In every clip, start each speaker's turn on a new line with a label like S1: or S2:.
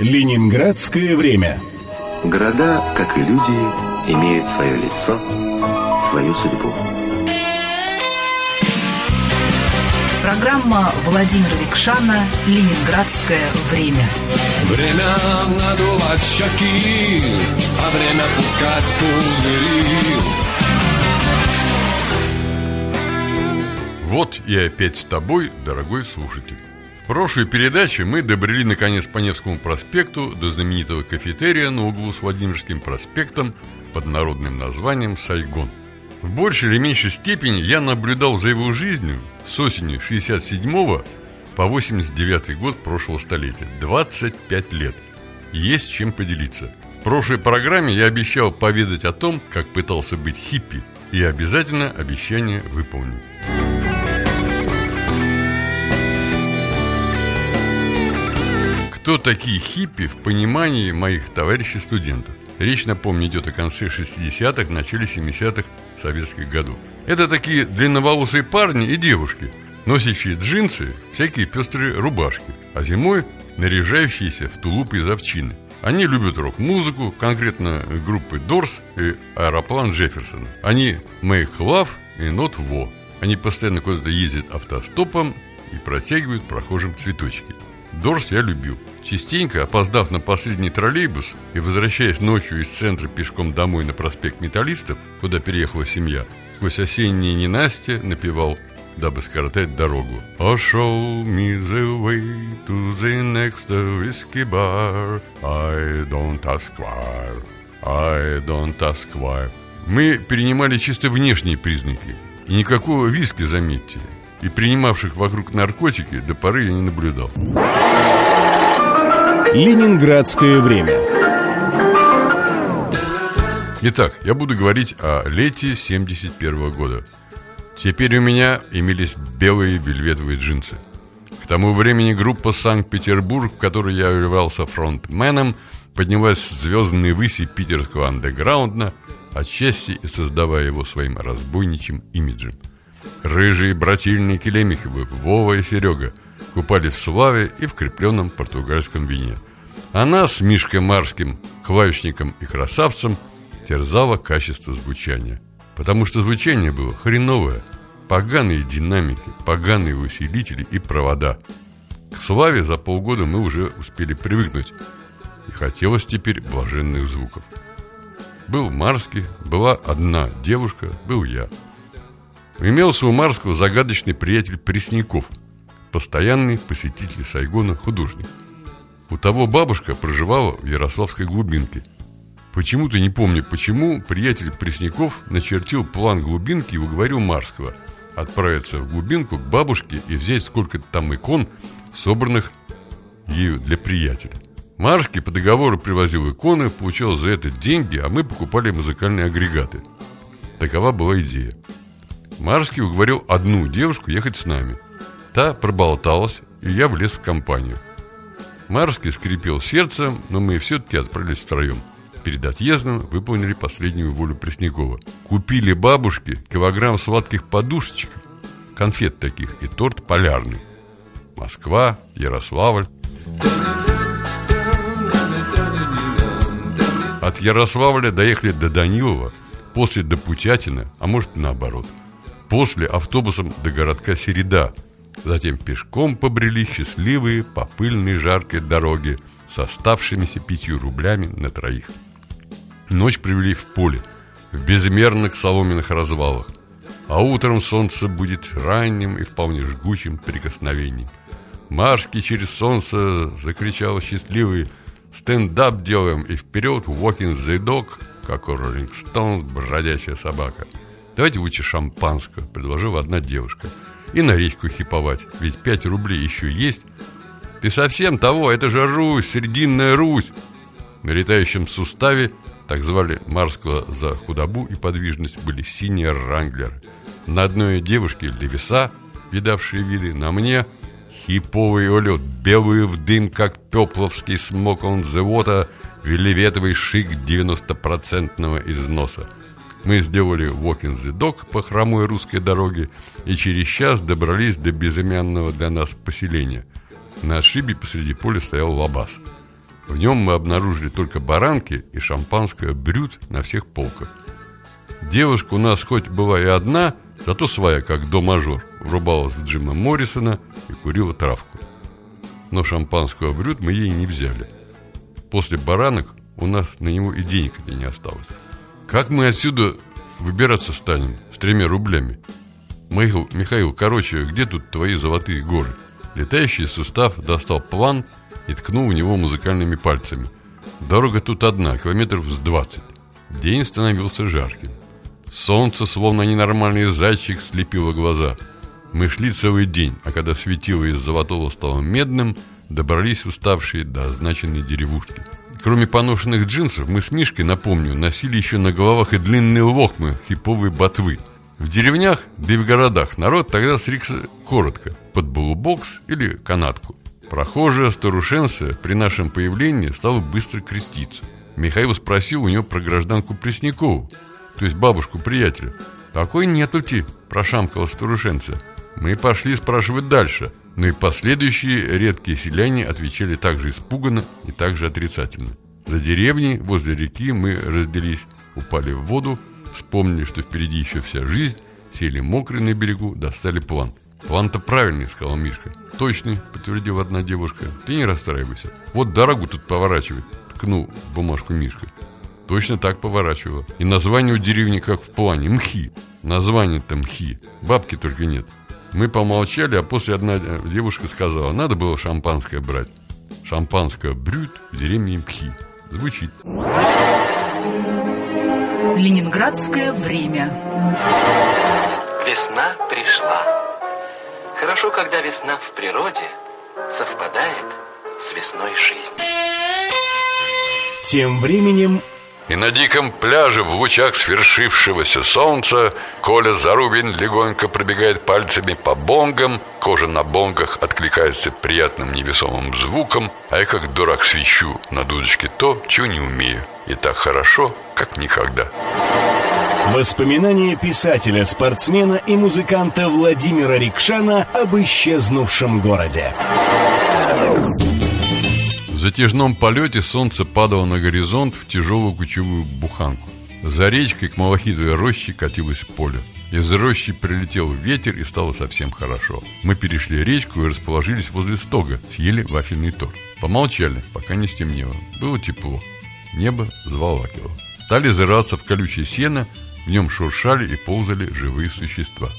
S1: Ленинградское время.
S2: Города, как и люди, имеют свое лицо, свою судьбу.
S3: Программа Владимира Викшана «Ленинградское время».
S4: Время надувать щеки, а время пускать пузыри.
S5: Вот и опять с тобой, дорогой слушатель. В прошлой передаче мы добрели наконец по Невскому проспекту до знаменитого кафетерия на углу с Владимирским проспектом под народным названием «Сайгон». В большей или меньшей степени я наблюдал за его жизнью с осени 67 по 89 год прошлого столетия. 25 лет. Есть чем поделиться. В прошлой программе я обещал поведать о том, как пытался быть хиппи, и обязательно обещание выполню. Кто такие хиппи в понимании моих товарищей студентов? Речь, напомню, идет о конце 60-х, начале 70-х советских годов. Это такие длинноволосые парни и девушки, носящие джинсы, всякие пестрые рубашки, а зимой наряжающиеся в тулупы из овчины. Они любят рок-музыку, конкретно группы Дорс и Аэроплан Джефферсона. Они Make Love и Not Wo. Они постоянно куда-то ездят автостопом и протягивают прохожим цветочки. Дорс я любил. Частенько, опоздав на последний троллейбус и возвращаясь ночью из центра пешком домой на проспект Металлистов, куда переехала семья, сквозь осенние ненастья напевал, дабы скоротать дорогу. Oh, show me the way to the next whiskey bar. I don't ask why. I don't ask why. Мы перенимали чисто внешние признаки. И никакого виски, заметьте. И принимавших вокруг наркотики до поры я не наблюдал.
S1: Ленинградское время.
S5: Итак, я буду говорить о лете 71 года. Теперь у меня имелись белые вельветовые джинсы. К тому времени группа «Санкт-Петербург», в которой я являлся фронтменом, поднялась в звездные выси питерского андеграунда, отчасти и создавая его своим разбойничьим имиджем. Рыжие брательники Лемеховы, Вова и Серега – купали в славе и в крепленном португальском вине. А нас, Мишкой Марским, клавишником и красавцем, терзало качество звучания. Потому что звучание было хреновое. Поганые динамики, поганые усилители и провода. К славе за полгода мы уже успели привыкнуть. И хотелось теперь блаженных звуков. Был Марский, была одна девушка, был я. Имелся у Марского загадочный приятель Пресняков – постоянный посетитель Сайгона художник. У того бабушка проживала в Ярославской глубинке. Почему-то не помню почему, приятель Пресняков начертил план глубинки и уговорил Марского отправиться в глубинку к бабушке и взять сколько-то там икон, собранных ею для приятеля. Марский по договору привозил иконы, получал за это деньги, а мы покупали музыкальные агрегаты. Такова была идея. Марский уговорил одну девушку ехать с нами. Та проболталась, и я влез в компанию. Марский скрипел сердцем, но мы все-таки отправились втроем. Перед отъездом выполнили последнюю волю Преснякова. Купили бабушке килограмм сладких подушечек, конфет таких и торт полярный. Москва, Ярославль. От Ярославля доехали до Данилова, после до Путятина, а может наоборот. После автобусом до городка Середа – Затем пешком побрели счастливые по пыльной жаркой дороге с оставшимися пятью рублями на троих. Ночь привели в поле, в безмерных соломенных развалах, а утром солнце будет ранним и вполне жгучим прикосновением. Маршки через солнце закричал счастливый «Стендап делаем и вперед, walking the dog», как у Роллинг Стоунс, бродячая собака. «Давайте лучше шампанского», — предложила одна девушка — и на речку хиповать, ведь пять рублей еще есть. Ты совсем того, это же Русь, Срединная Русь. На летающем суставе, так звали Марского за худобу и подвижность, были синие ранглеры. На одной девушке левеса, видавшие виды, на мне хиповый олет, белый в дым, как пепловский смок он завода, велеветовый шик 90-процентного износа. Мы сделали walking the dog по хромой русской дороге и через час добрались до безымянного для нас поселения. На отшибе посреди поля стоял лабаз. В нем мы обнаружили только баранки и шампанское брют на всех полках. Девушка у нас хоть была и одна, зато своя, как до-мажор, врубалась в Джима Моррисона и курила травку. Но шампанского брют мы ей не взяли. После баранок у нас на него и денег не осталось. Как мы отсюда выбираться станем с тремя рублями? Михаил, Михаил, короче, где тут твои золотые горы? Летающий сустав достал план и ткнул в него музыкальными пальцами. Дорога тут одна, километров с двадцать. День становился жарким. Солнце, словно ненормальный зайчик, слепило глаза. Мы шли целый день, а когда светило из золотого стало медным, добрались уставшие до означенной деревушки. Кроме поношенных джинсов, мы с Мишкой, напомню, носили еще на головах и длинные лохмы хиповой ботвы. В деревнях, да и в городах народ тогда стригся коротко, под булубокс или канатку. Прохожая старушенция при нашем появлении стала быстро креститься. Михаил спросил у нее про гражданку Преснякову, то есть бабушку приятеля. «Такой нетути», – прошамкала старушенция. Мы пошли спрашивать дальше, но и последующие редкие селяне отвечали также испуганно и также отрицательно. За деревней возле реки мы разделись, упали в воду, вспомнили, что впереди еще вся жизнь, сели мокрые на берегу, достали план. План-то правильный, сказал Мишка. Точный, подтвердила одна девушка. Ты не расстраивайся. Вот дорогу тут поворачивать, ткнул бумажку Мишка. Точно так поворачивала. И название у деревни как в плане. Мхи. Название-то Мхи. Бабки только нет. Мы помолчали, а после одна девушка сказала, надо было шампанское брать. Шампанское брют в деревне Мхи. Звучит.
S3: Ленинградское время.
S6: Весна пришла. Хорошо, когда весна в природе совпадает с весной жизни.
S1: Тем временем
S5: И на диком пляже в лучах свершившегося солнца Коля Зарубин легонько пробегает пальцами по бонгам Кожа на бонгах откликается приятным невесомым звуком А я как дурак свищу на дудочке то, чего не умею И так хорошо, как никогда
S1: воспоминания писателя, спортсмена и музыканта Владимира Рикшана об исчезнувшем городе.
S5: Затяжном полете солнце падало на горизонт в тяжелую кучевую буханку. За речкой к малахитовой роще катилось поле. Из рощи прилетел ветер и стало совсем хорошо. Мы перешли речку и расположились возле стога, съели вафельный торт. Помолчали, пока не стемнело. Было тепло. Небо заволакивало. Стали зыраться в колючее сено, в нем шуршали и ползали живые существа.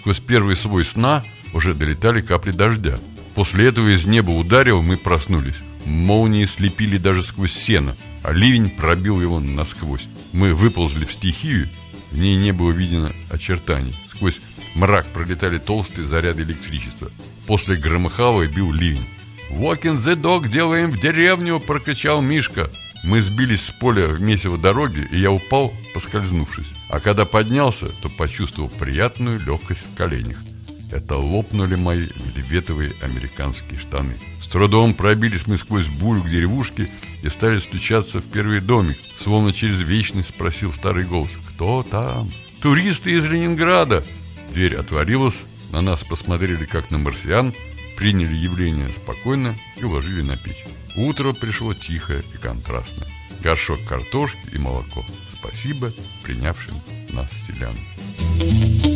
S5: Сквозь первый свой сна уже долетали капли дождя. После этого из неба ударил, мы проснулись. Молнии слепили даже сквозь сено, а ливень пробил его насквозь. Мы выползли в стихию, в ней не было видно очертаний. Сквозь мрак пролетали толстые заряды электричества. После громыхала бил ливень. «Walk in the dog делаем в деревню!» – прокричал Мишка. Мы сбились с поля в месиво дороги, и я упал, поскользнувшись. А когда поднялся, то почувствовал приятную легкость в коленях. Это лопнули мои вельветовые американские штаны. С трудом пробились мы сквозь бурю к деревушке и стали стучаться в первый домик. Словно через вечность спросил старый голос. «Кто там?» «Туристы из Ленинграда!» Дверь отворилась, на нас посмотрели как на марсиан, приняли явление спокойно и уложили на печь. Утро пришло тихое и контрастное. Горшок картошки и молоко. Спасибо принявшим нас селянам.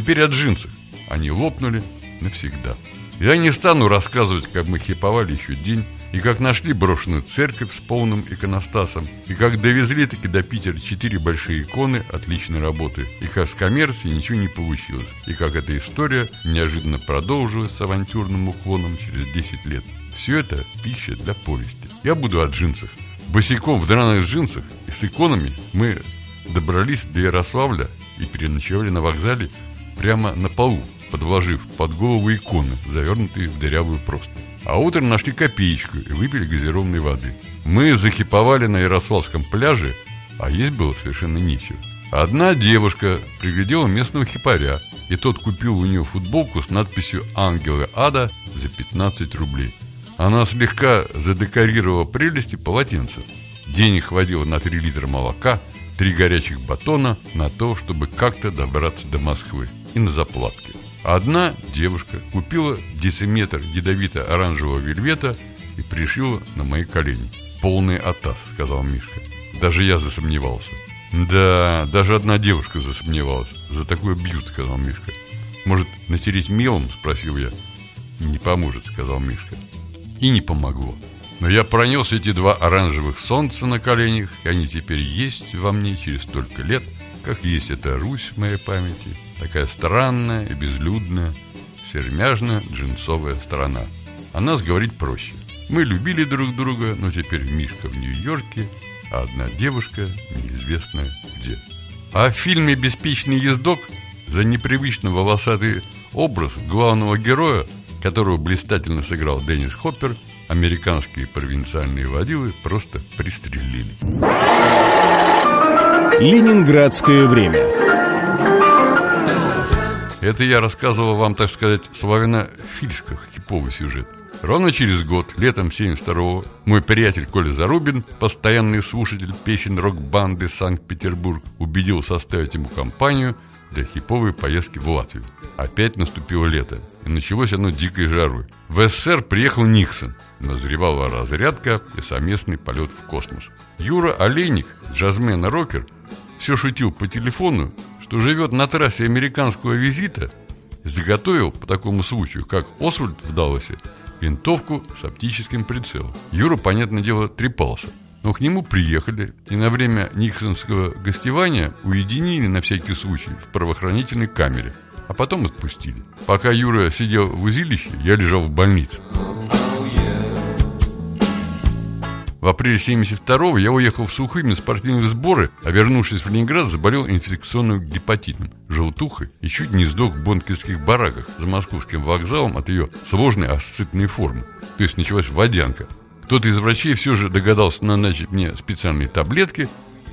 S5: Теперь о джинсах. Они лопнули навсегда. Я не стану рассказывать, как мы хиповали еще день, и как нашли брошенную церковь с полным иконостасом, и как довезли таки до Питера четыре большие иконы отличной работы, и как с коммерцией ничего не получилось, и как эта история неожиданно продолжилась с авантюрным уклоном через 10 лет. Все это пища для повести. Я буду о джинсах. Босиком в драных джинсах и с иконами мы добрались до Ярославля и переночевали на вокзале прямо на полу, подложив под голову иконы, завернутые в дырявую простынь. А утром нашли копеечку и выпили газированной воды. Мы захиповали на Ярославском пляже, а есть было совершенно нечего. Одна девушка приглядела местного хипаря, и тот купил у нее футболку с надписью «Ангелы ада» за 15 рублей. Она слегка задекорировала прелести полотенца. Денег хватило на 3 литра молока, 3 горячих батона на то, чтобы как-то добраться до Москвы и на заплатки. Одна девушка купила дециметр ядовито-оранжевого вельвета и пришила на мои колени. «Полный атас», — сказал Мишка. Даже я засомневался. «Да, даже одна девушка засомневалась. За такое бьют», — сказал Мишка. «Может, натереть мелом?» — спросил я. «Не поможет», — сказал Мишка. И не помогло. Но я пронес эти два оранжевых солнца на коленях, и они теперь есть во мне через столько лет, как есть эта Русь в моей памяти, такая странная и безлюдная, сермяжная джинсовая страна. О нас говорить проще. Мы любили друг друга, но теперь Мишка в Нью-Йорке, а одна девушка неизвестно где. А в фильме «Беспечный ездок» за непривычно волосатый образ главного героя, которого блистательно сыграл Деннис Хоппер – американские провинциальные водилы просто пристрелили.
S1: Ленинградское время.
S5: Это я рассказывал вам, так сказать, славяно-фильских хиповый сюжет. Ровно через год, летом 72-го, мой приятель Коля Зарубин, постоянный слушатель песен рок-банды «Санкт-Петербург», убедил составить ему компанию для хиповой поездки в Латвию. Опять наступило лето, и началось оно дикой жарой. В СССР приехал Никсон, назревала разрядка и совместный полет в космос. Юра Олейник, джазмен и рокер, все шутил по телефону, что живет на трассе американского визита, заготовил по такому случаю, как Освальд в Далласе, винтовку с оптическим прицелом. Юра, понятное дело, трепался. Но к нему приехали и на время Никсонского гостевания уединили на всякий случай в правоохранительной камере, а потом отпустили. Пока Юра сидел в узилище, я лежал в больнице. В апреле 72-го я уехал в Сухым на спортивные сборы, а вернувшись в Ленинград, заболел инфекционным гепатитом, желтухой и чуть не сдох в бонкерских бараках за московским вокзалом от ее сложной асцитной формы. То есть началась водянка. Кто-то из врачей все же догадался назначить мне специальные таблетки.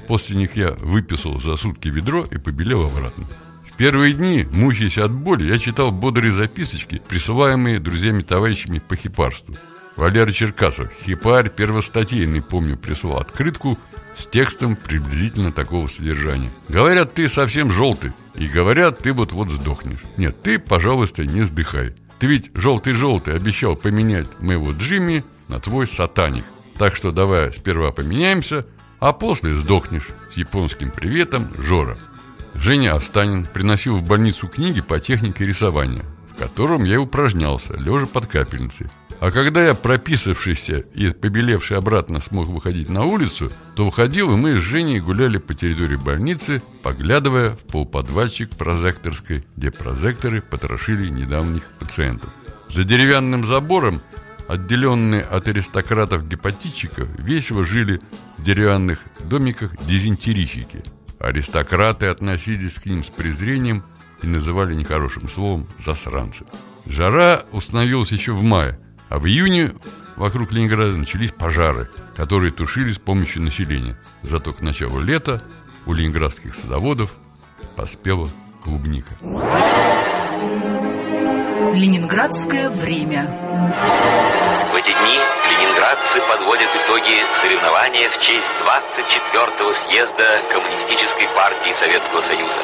S5: После них я выписал за сутки ведро и побелел обратно. В первые дни, мучаясь от боли, я читал бодрые записочки, присылаемые друзьями-товарищами по хипарству. Валера Черкасов, хипарь первостатейный, помню, прислал открытку с текстом приблизительно такого содержания. Говорят, ты совсем желтый, и говорят, ты вот-вот сдохнешь. Нет, ты, пожалуйста, не сдыхай. Ты ведь желтый-желтый обещал поменять моего Джимми на твой сатаник. Так что давай сперва поменяемся, а после сдохнешь. С японским приветом, Жора. Женя Останин приносил в больницу книги по технике рисования, котором я упражнялся, лежа под капельницей. А когда я, прописавшийся и побелевший обратно, смог выходить на улицу, то выходил, и мы с Женей гуляли по территории больницы, поглядывая в полподвальчик прозекторской, где прозекторы потрошили недавних пациентов. За деревянным забором, отделенные от аристократов-гепатитчиков, весело жили в деревянных домиках дизентерийщики. Аристократы относились к ним с презрением и называли нехорошим словом «засранцы». Жара установилась еще в мае – а в июне вокруг Ленинграда начались пожары, которые тушили с помощью населения. Зато к началу лета у ленинградских садоводов поспела клубника.
S3: Ленинградское время.
S6: В эти дни ленинградцы подводят итоги соревнования в честь 24-го съезда Коммунистической партии Советского Союза.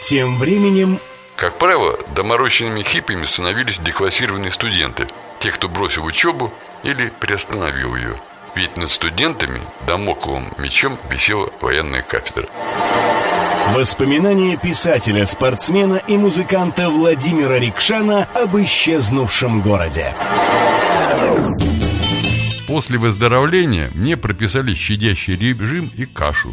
S1: Тем временем
S5: как правило, доморощенными хиппами становились деклассированные студенты, те, кто бросил учебу или приостановил ее. Ведь над студентами домокловым мечом висела военная кафедра.
S1: Воспоминания писателя, спортсмена и музыканта Владимира Рикшана об исчезнувшем городе.
S5: После выздоровления мне прописали щадящий режим и кашу.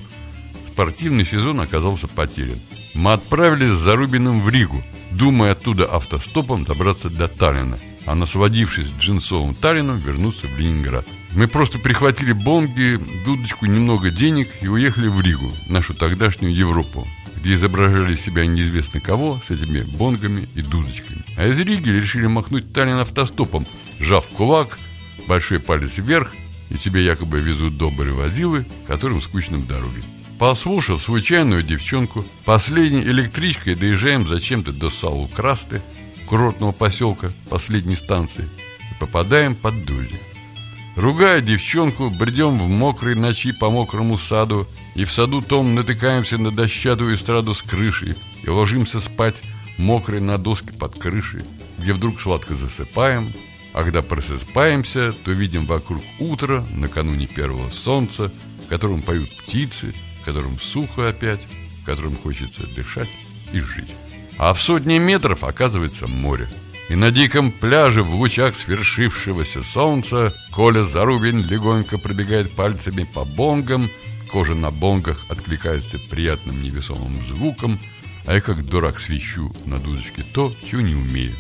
S5: Спортивный сезон оказался потерян. Мы отправились с Зарубиным в Ригу, думая оттуда автостопом добраться до Таллина, а насладившись джинсовым Таллином, вернуться в Ленинград. Мы просто прихватили бомги, дудочку, немного денег и уехали в Ригу, нашу тогдашнюю Европу, где изображали себя неизвестно кого с этими бонгами и дудочками. А из Риги решили махнуть Таллин автостопом, сжав кулак, большой палец вверх, и тебе якобы везут добрые водилы, которым скучно в дороге. Послушав случайную девчонку, последней электричкой доезжаем зачем-то до Салу-Красты, курортного поселка, последней станции, и попадаем под дождик. Ругая девчонку, бредем в мокрой ночи по мокрому саду, и в саду том натыкаемся на дощатую эстраду с крышей и ложимся спать мокрые на доске под крышей, где вдруг сладко засыпаем, а когда просыпаемся, то видим вокруг утро, накануне первого солнца, в котором поют птицы, в котором сухо опять, в котором хочется дышать и жить. А в сотни метров оказывается море. И на диком пляже в лучах свершившегося солнца Коля Зарубин легонько пробегает пальцами по бонгам, кожа на бонгах откликается приятным невесомым звуком, а я как дурак свищу на дудочке то, чего не умею.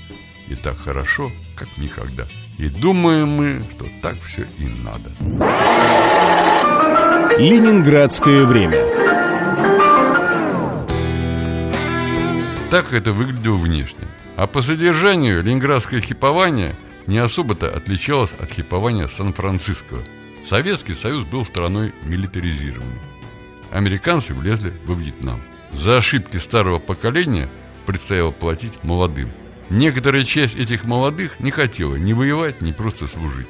S5: И так хорошо, как никогда. И думаем мы, что так все и надо.
S1: Ленинградское время.
S5: Так это выглядело внешне. А по содержанию ленинградское хипование не особо-то отличалось от хипования Сан-Франциско. Советский Союз был страной милитаризированной. Американцы влезли во Вьетнам. За ошибки старого поколения предстояло платить молодым. Некоторая часть этих молодых не хотела ни воевать, ни просто служить.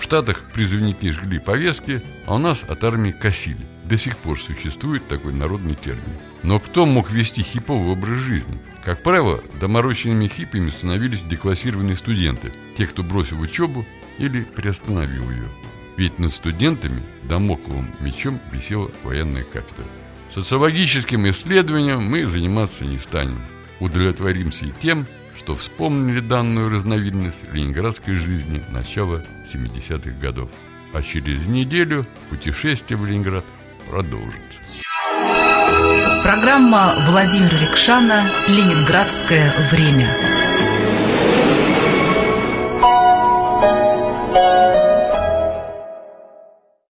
S5: В Штатах призывники жгли повестки, а у нас от армии косили. До сих пор существует такой народный термин. Но кто мог вести хиповый образ жизни? Как правило, доморощенными хиппами становились деклассированные студенты, те, кто бросил учебу или приостановил ее. Ведь над студентами домокловым мечом висела военная кафедра. Социологическим исследованием мы заниматься не станем. Удовлетворимся и тем, что вспомнили данную разновидность ленинградской жизни начала 70-х годов. А через неделю путешествие в Ленинград продолжится.
S3: Программа Владимира Рикшана «Ленинградское время».